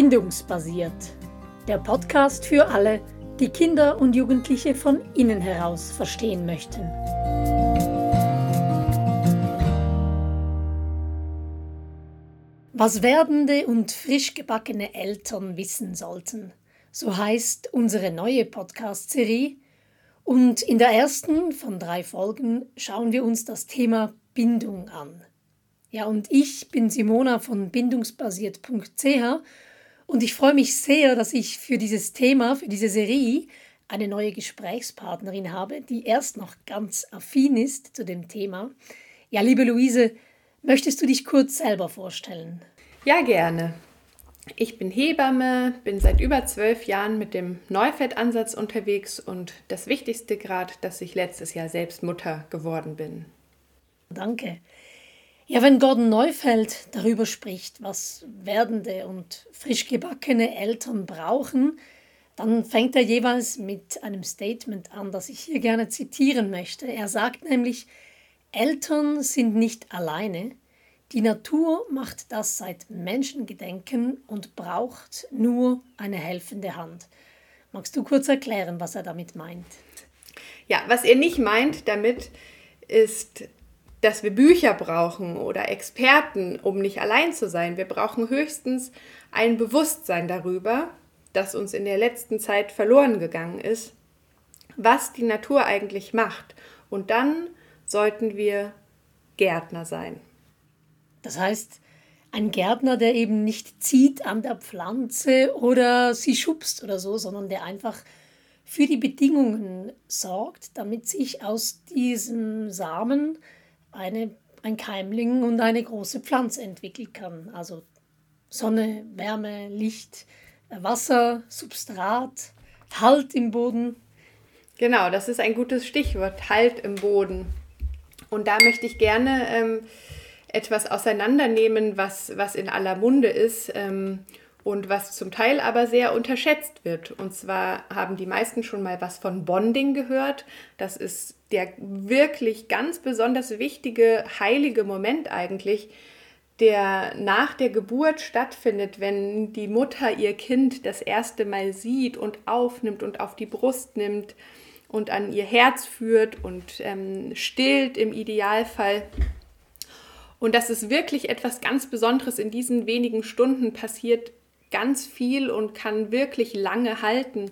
Bindungsbasiert. Der Podcast für alle, die Kinder und Jugendliche von innen heraus verstehen möchten. Was werdende und frisch gebackene Eltern wissen sollten, so heißt unsere neue Podcast-Serie. Und in der ersten von drei Folgen schauen wir uns das Thema Bindung an. Ja, und ich bin Simona von bindungsbasiert.ch und ich freue mich sehr, dass ich für dieses Thema, für diese Serie, eine neue Gesprächspartnerin habe, die erst noch ganz affin ist zu dem Thema. Ja, liebe Luise, möchtest du dich kurz selber vorstellen? Ja, gerne. Ich bin Hebamme, bin seit über zwölf Jahren mit dem Neufettansatz unterwegs und das Wichtigste gerade, dass ich letztes Jahr selbst Mutter geworden bin. Danke. Ja, wenn Gordon Neufeld darüber spricht, was werdende und frisch gebackene Eltern brauchen, dann fängt er jeweils mit einem Statement an, das ich hier gerne zitieren möchte. Er sagt nämlich, Eltern sind nicht alleine, die Natur macht das seit Menschengedenken und braucht nur eine helfende Hand. Magst du kurz erklären, was er damit meint? Ja, was er nicht meint damit ist, dass wir Bücher brauchen oder Experten, um nicht allein zu sein. Wir brauchen höchstens ein Bewusstsein darüber, das uns in der letzten Zeit verloren gegangen ist, was die Natur eigentlich macht. Und dann sollten wir Gärtner sein. Das heißt, ein Gärtner, der eben nicht zieht an der Pflanze oder sie schubst oder so, sondern der einfach für die Bedingungen sorgt, damit sich aus diesem Samen eine, ein Keimling und eine große Pflanze entwickeln kann. Also Sonne, Wärme, Licht, Wasser, Substrat, Halt im Boden. Genau, das ist ein gutes Stichwort, Halt im Boden. Und da möchte ich gerne ähm, etwas auseinandernehmen, was, was in aller Munde ist ähm, und was zum Teil aber sehr unterschätzt wird. Und zwar haben die meisten schon mal was von Bonding gehört. Das ist der wirklich ganz besonders wichtige, heilige Moment eigentlich, der nach der Geburt stattfindet, wenn die Mutter ihr Kind das erste Mal sieht und aufnimmt und auf die Brust nimmt und an ihr Herz führt und ähm, stillt im Idealfall. Und das ist wirklich etwas ganz Besonderes. In diesen wenigen Stunden passiert ganz viel und kann wirklich lange halten.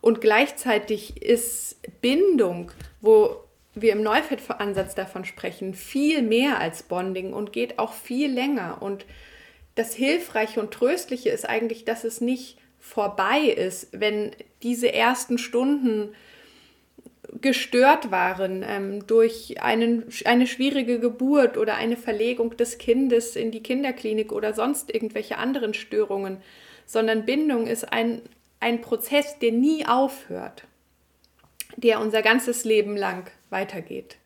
Und gleichzeitig ist Bindung, wo wir im Neufett-Ansatz davon sprechen, viel mehr als Bonding und geht auch viel länger. Und das Hilfreiche und Tröstliche ist eigentlich, dass es nicht vorbei ist, wenn diese ersten Stunden gestört waren ähm, durch einen, eine schwierige Geburt oder eine Verlegung des Kindes in die Kinderklinik oder sonst irgendwelche anderen Störungen, sondern Bindung ist ein, ein Prozess, der nie aufhört, der unser ganzes Leben lang weitergeht.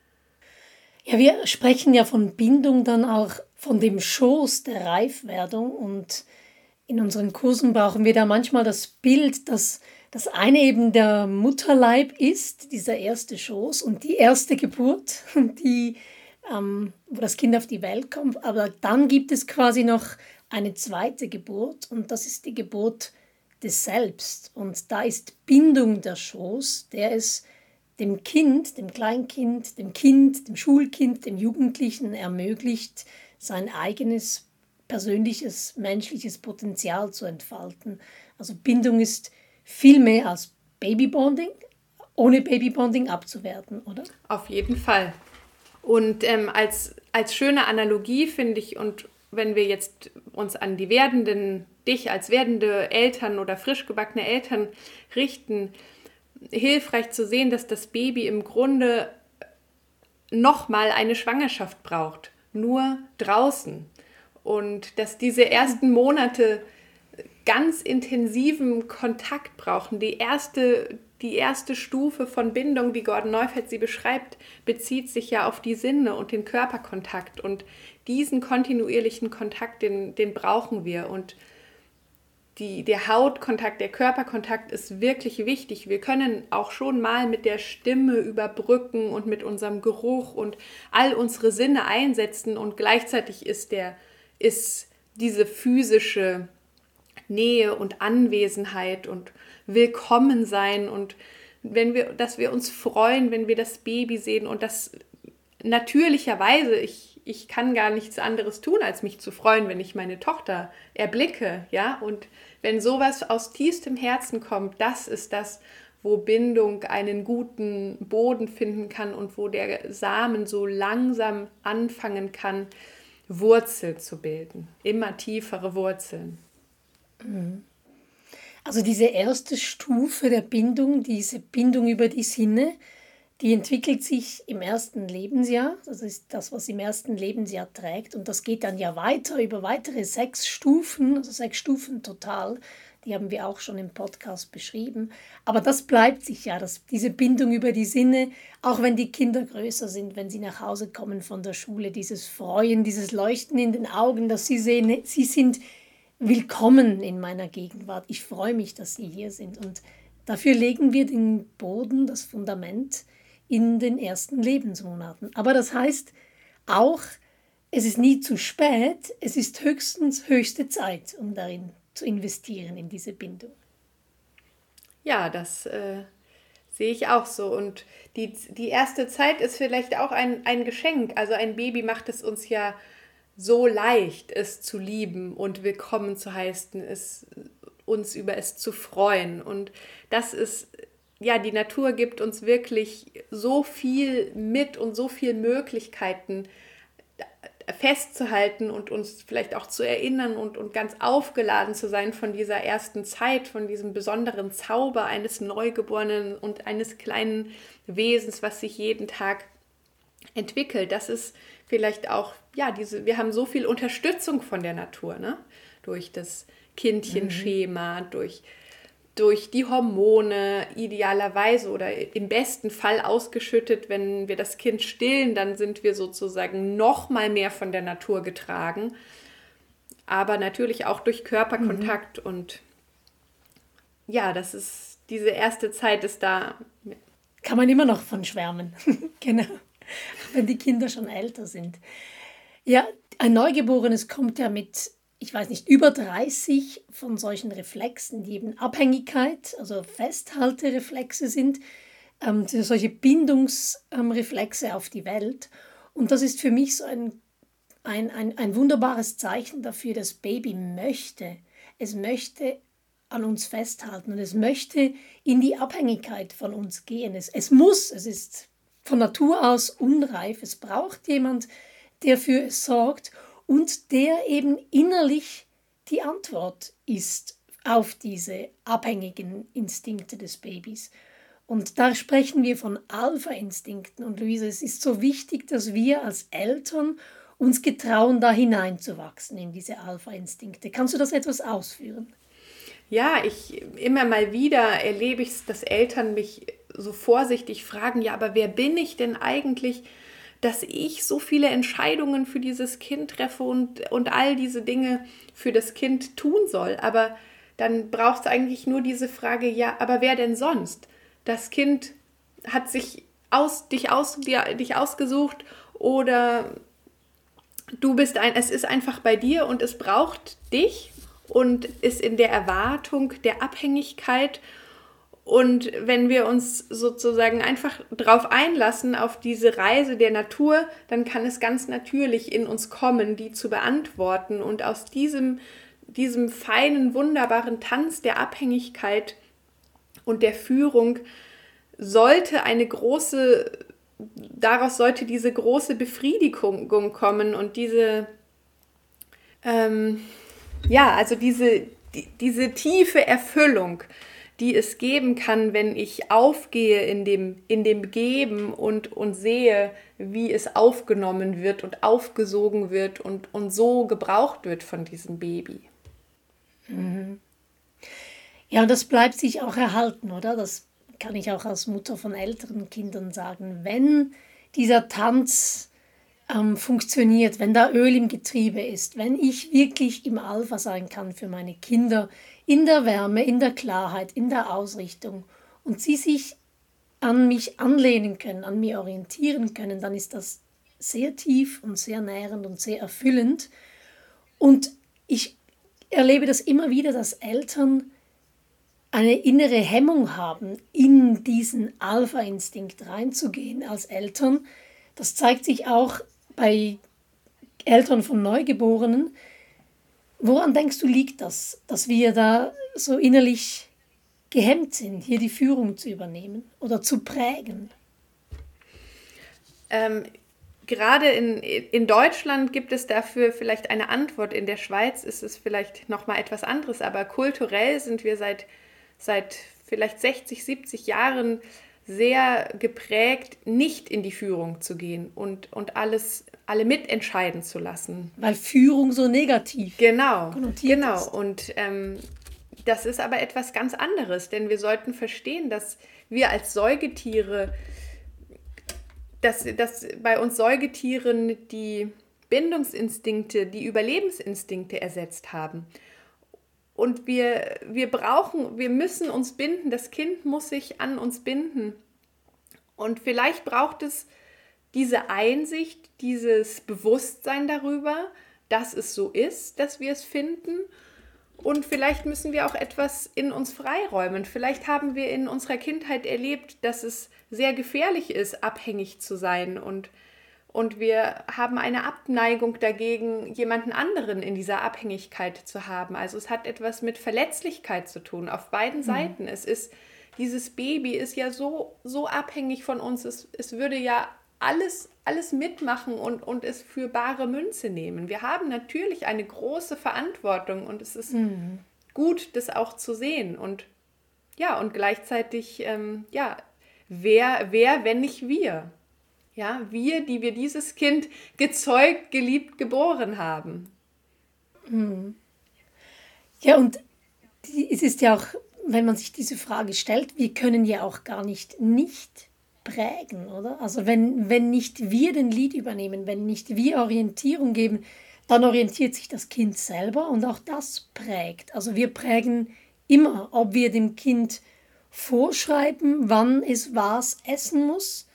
Ja, wir sprechen ja von Bindung dann auch von dem Schoß der Reifwerdung und in unseren Kursen brauchen wir da manchmal das Bild, dass das eine eben der Mutterleib ist, dieser erste Schoß und die erste Geburt, die, ähm, wo das Kind auf die Welt kommt. Aber dann gibt es quasi noch eine zweite Geburt und das ist die Geburt des Selbst. Und da ist Bindung der Schoß, der es dem Kind, dem Kleinkind, dem Kind, dem Schulkind, dem Jugendlichen ermöglicht, sein eigenes persönliches menschliches Potenzial zu entfalten. Also Bindung ist viel mehr als Babybonding, ohne Babybonding abzuwerten, oder? Auf jeden Fall. Und ähm, als, als schöne Analogie finde ich, und wenn wir jetzt uns an die werdenden, dich als werdende Eltern oder frisch gebackene Eltern richten, hilfreich zu sehen, dass das Baby im Grunde nochmal eine Schwangerschaft braucht, nur draußen. Und dass diese ersten Monate ganz intensiven Kontakt brauchen. Die erste, die erste Stufe von Bindung, wie Gordon Neufeld sie beschreibt, bezieht sich ja auf die Sinne und den Körperkontakt. Und diesen kontinuierlichen Kontakt, den, den brauchen wir. Und die, der Hautkontakt, der Körperkontakt ist wirklich wichtig. Wir können auch schon mal mit der Stimme überbrücken und mit unserem Geruch und all unsere Sinne einsetzen. Und gleichzeitig ist, der, ist diese physische Nähe und Anwesenheit und Willkommen sein und wenn wir, dass wir uns freuen, wenn wir das Baby sehen und das natürlicherweise, ich, ich kann gar nichts anderes tun, als mich zu freuen, wenn ich meine Tochter erblicke, ja, und wenn sowas aus tiefstem Herzen kommt, das ist das, wo Bindung einen guten Boden finden kann und wo der Samen so langsam anfangen kann, Wurzeln zu bilden, immer tiefere Wurzeln. Mhm. Also diese erste Stufe der Bindung, diese Bindung über die Sinne, die entwickelt sich im ersten Lebensjahr. Das ist das, was im ersten Lebensjahr trägt. Und das geht dann ja weiter über weitere sechs Stufen, also sechs Stufen total. Die haben wir auch schon im Podcast beschrieben. Aber das bleibt sich ja, dass diese Bindung über die Sinne, auch wenn die Kinder größer sind, wenn sie nach Hause kommen von der Schule, dieses Freuen, dieses Leuchten in den Augen, dass sie sehen, sie sind willkommen in meiner Gegenwart. Ich freue mich, dass sie hier sind. Und dafür legen wir den Boden, das Fundament in den ersten Lebensmonaten. Aber das heißt auch, es ist nie zu spät, es ist höchstens höchste Zeit, um darin zu investieren, in diese Bindung. Ja, das äh, sehe ich auch so. Und die, die erste Zeit ist vielleicht auch ein, ein Geschenk. Also ein Baby macht es uns ja so leicht, es zu lieben und willkommen zu heißen, es, uns über es zu freuen. Und das ist ja, die Natur gibt uns wirklich so viel mit und so viele Möglichkeiten festzuhalten und uns vielleicht auch zu erinnern und, und ganz aufgeladen zu sein von dieser ersten Zeit, von diesem besonderen Zauber eines Neugeborenen und eines kleinen Wesens, was sich jeden Tag entwickelt. Das ist vielleicht auch, ja, diese, wir haben so viel Unterstützung von der Natur, ne? Durch das Kindchenschema, mhm. durch durch die Hormone idealerweise oder im besten Fall ausgeschüttet, wenn wir das Kind stillen, dann sind wir sozusagen noch mal mehr von der Natur getragen. Aber natürlich auch durch Körperkontakt mhm. und ja, das ist diese erste Zeit ist da. Kann man immer noch von schwärmen. genau. Wenn die Kinder schon älter sind. Ja, ein Neugeborenes kommt ja mit ich weiß nicht, über 30 von solchen Reflexen, die eben Abhängigkeit, also Festhaltereflexe sind, ähm, solche Bindungsreflexe ähm, auf die Welt. Und das ist für mich so ein, ein, ein, ein wunderbares Zeichen dafür, dass Baby möchte. Es möchte an uns festhalten und es möchte in die Abhängigkeit von uns gehen. Es, es muss, es ist von Natur aus unreif. Es braucht jemand, der für es sorgt und der eben innerlich die Antwort ist auf diese abhängigen Instinkte des Babys. Und da sprechen wir von Alpha-Instinkten. Und Luise, es ist so wichtig, dass wir als Eltern uns getrauen, da hineinzuwachsen in diese Alpha-Instinkte. Kannst du das etwas ausführen? Ja, ich immer mal wieder erlebe ich es, dass Eltern mich so vorsichtig fragen, ja, aber wer bin ich denn eigentlich? Dass ich so viele Entscheidungen für dieses Kind treffe und, und all diese Dinge für das Kind tun soll. Aber dann braucht es eigentlich nur diese Frage, ja, aber wer denn sonst? Das Kind hat sich aus, dich, aus, dich ausgesucht oder du bist ein, es ist einfach bei dir und es braucht dich und ist in der Erwartung der Abhängigkeit und wenn wir uns sozusagen einfach darauf einlassen, auf diese Reise der Natur, dann kann es ganz natürlich in uns kommen, die zu beantworten. Und aus diesem, diesem feinen, wunderbaren Tanz der Abhängigkeit und der Führung sollte eine große, daraus sollte diese große Befriedigung kommen und diese, ähm, ja, also diese, die, diese tiefe Erfüllung die es geben kann, wenn ich aufgehe in dem, in dem Geben und, und sehe, wie es aufgenommen wird und aufgesogen wird und, und so gebraucht wird von diesem Baby. Mhm. Ja, und das bleibt sich auch erhalten, oder? Das kann ich auch als Mutter von älteren Kindern sagen. Wenn dieser Tanz ähm, funktioniert, wenn da Öl im Getriebe ist, wenn ich wirklich im Alpha sein kann für meine Kinder, in der Wärme, in der Klarheit, in der Ausrichtung und sie sich an mich anlehnen können, an mir orientieren können, dann ist das sehr tief und sehr nährend und sehr erfüllend. Und ich erlebe das immer wieder, dass Eltern eine innere Hemmung haben, in diesen Alpha-Instinkt reinzugehen als Eltern. Das zeigt sich auch bei Eltern von Neugeborenen. Woran denkst du, liegt das, dass wir da so innerlich gehemmt sind, hier die Führung zu übernehmen oder zu prägen? Ähm, gerade in, in Deutschland gibt es dafür vielleicht eine Antwort. In der Schweiz ist es vielleicht nochmal etwas anderes, aber kulturell sind wir seit seit vielleicht 60, 70 Jahren sehr geprägt, nicht in die Führung zu gehen und, und alles, alle mitentscheiden zu lassen. Weil Führung so negativ. Genau, genau. Ist. Und ähm, das ist aber etwas ganz anderes, denn wir sollten verstehen, dass wir als Säugetiere, dass, dass bei uns Säugetieren die Bindungsinstinkte, die Überlebensinstinkte ersetzt haben. Und wir, wir brauchen, wir müssen uns binden. Das Kind muss sich an uns binden. Und vielleicht braucht es diese Einsicht, dieses Bewusstsein darüber, dass es so ist, dass wir es finden. Und vielleicht müssen wir auch etwas in uns freiräumen. Vielleicht haben wir in unserer Kindheit erlebt, dass es sehr gefährlich ist, abhängig zu sein und und wir haben eine Abneigung dagegen, jemanden anderen in dieser Abhängigkeit zu haben. Also es hat etwas mit Verletzlichkeit zu tun, auf beiden mhm. Seiten. Es ist, dieses Baby ist ja so, so abhängig von uns, es, es würde ja alles, alles mitmachen und, und es für bare Münze nehmen. Wir haben natürlich eine große Verantwortung und es ist mhm. gut, das auch zu sehen. Und ja, und gleichzeitig, ähm, ja, wer, wer, wenn nicht wir? Ja, wir, die wir dieses Kind gezeugt, geliebt, geboren haben. Hm. Ja, und es ist ja auch, wenn man sich diese Frage stellt, wir können ja auch gar nicht nicht prägen, oder? Also wenn, wenn nicht wir den Lied übernehmen, wenn nicht wir Orientierung geben, dann orientiert sich das Kind selber und auch das prägt. Also wir prägen immer, ob wir dem Kind vorschreiben, wann es was essen muss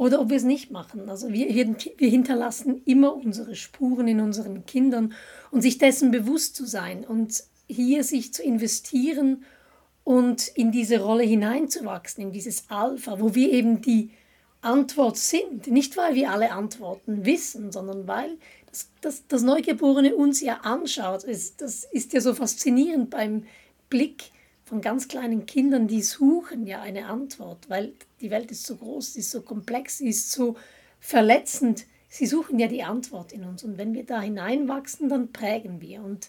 oder ob wir es nicht machen. Also wir, wir hinterlassen immer unsere Spuren in unseren Kindern und sich dessen bewusst zu sein und hier sich zu investieren und in diese Rolle hineinzuwachsen, in dieses Alpha, wo wir eben die Antwort sind. Nicht, weil wir alle Antworten wissen, sondern weil das, das, das Neugeborene uns ja anschaut. Es, das ist ja so faszinierend beim Blick von ganz kleinen Kindern, die suchen ja eine Antwort, weil die Welt ist so groß, sie ist so komplex, sie ist so verletzend. Sie suchen ja die Antwort in uns und wenn wir da hineinwachsen, dann prägen wir. Und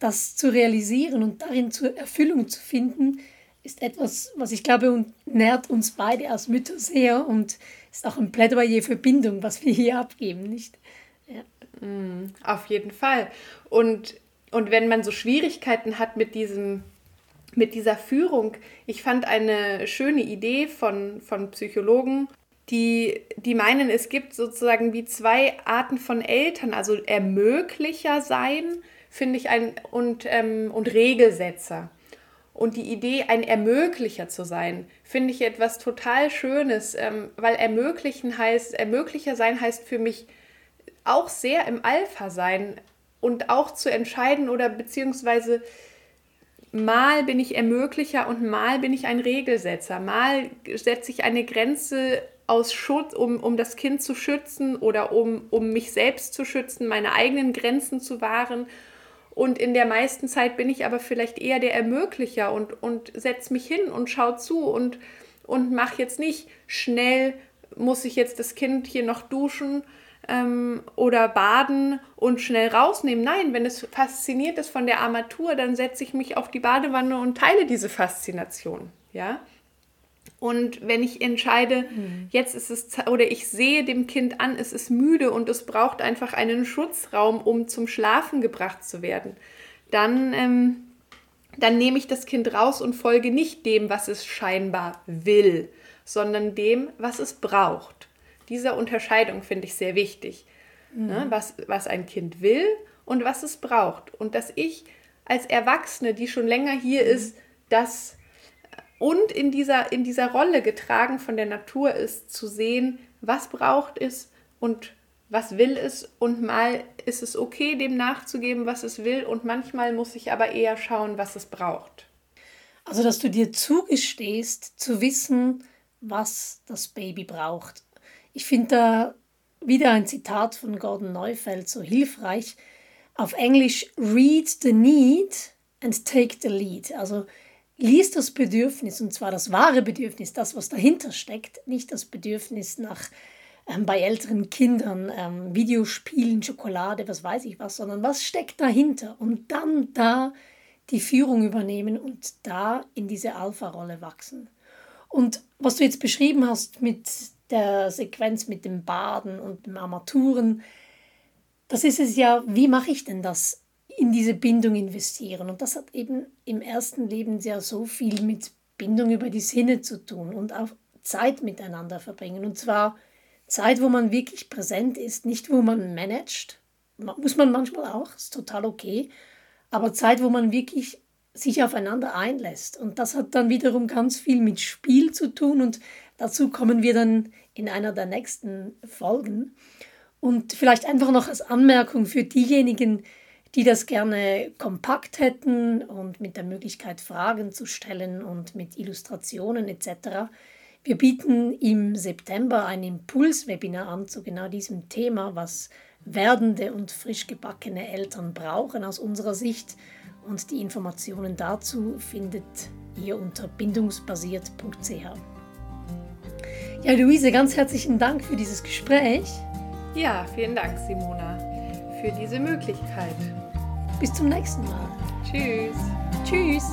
das zu realisieren und darin zur Erfüllung zu finden, ist etwas, was ich glaube, nährt uns beide als Mütter sehr und ist auch ein Plädoyer für Bindung, was wir hier abgeben, nicht? Ja. Mm, auf jeden Fall. Und, und wenn man so Schwierigkeiten hat mit diesem mit dieser Führung. Ich fand eine schöne Idee von, von Psychologen, die, die meinen, es gibt sozusagen wie zwei Arten von Eltern, also Ermöglicher sein, finde ich, ein, und, ähm, und Regelsetzer. Und die Idee, ein Ermöglicher zu sein, finde ich etwas total Schönes, ähm, weil ermöglichen heißt, Ermöglicher sein heißt für mich auch sehr im Alpha sein und auch zu entscheiden oder beziehungsweise mal bin ich Ermöglicher und mal bin ich ein Regelsetzer. Mal setze ich eine Grenze aus Schutz, um, um das Kind zu schützen oder um, um mich selbst zu schützen, meine eigenen Grenzen zu wahren. Und in der meisten Zeit bin ich aber vielleicht eher der Ermöglicher und, und setze mich hin und schaue zu und, und mache jetzt nicht schnell, muss ich jetzt das Kind hier noch duschen ähm, oder baden und schnell rausnehmen. Nein, wenn es fasziniert ist von der Armatur, dann setze ich mich auf die Badewanne und teile diese Faszination. Ja. Und wenn ich entscheide, mhm. jetzt ist es, oder ich sehe dem Kind an, es ist müde und es braucht einfach einen Schutzraum, um zum Schlafen gebracht zu werden, dann, ähm, dann nehme ich das Kind raus und folge nicht dem, was es scheinbar will, sondern dem, was es braucht. Diese Unterscheidung finde ich sehr wichtig. Mhm. Ne, was, was ein Kind will und was es braucht. Und dass ich als Erwachsene, die schon länger hier mhm. ist, das und in dieser, in dieser Rolle getragen von der Natur ist, zu sehen, was braucht es und was will es und mal ist es okay, dem nachzugeben, was es will und manchmal muss ich aber eher schauen, was es braucht. Also, dass du dir zugestehst, zu wissen, was das Baby braucht. Ich finde da wieder ein Zitat von Gordon Neufeld so hilfreich. Auf Englisch, read the need and take the lead. Also lies das Bedürfnis, und zwar das wahre Bedürfnis, das, was dahinter steckt, nicht das Bedürfnis nach ähm, bei älteren Kindern, ähm, Videospielen, Schokolade, was weiß ich was, sondern was steckt dahinter und dann da die Führung übernehmen und da in diese Alpha-Rolle wachsen. Und was du jetzt beschrieben hast mit der Sequenz mit dem Baden und dem Armaturen, das ist es ja, wie mache ich denn das in diese Bindung investieren? Und das hat eben im ersten Leben ja so viel mit Bindung über die Sinne zu tun und auch Zeit miteinander verbringen. Und zwar Zeit, wo man wirklich präsent ist, nicht wo man managt. Muss man manchmal auch, ist total okay. Aber Zeit, wo man wirklich sich aufeinander einlässt. Und das hat dann wiederum ganz viel mit Spiel zu tun und dazu kommen wir dann in einer der nächsten Folgen. Und vielleicht einfach noch als Anmerkung für diejenigen, die das gerne kompakt hätten und mit der Möglichkeit Fragen zu stellen und mit Illustrationen etc. Wir bieten im September ein Impulswebinar an zu genau diesem Thema, was werdende und frisch gebackene Eltern brauchen aus unserer Sicht. Und die Informationen dazu findet ihr unter bindungsbasiert.ch. Ja, Luise, ganz herzlichen Dank für dieses Gespräch. Ja, vielen Dank, Simona, für diese Möglichkeit. Bis zum nächsten Mal. Tschüss. Tschüss.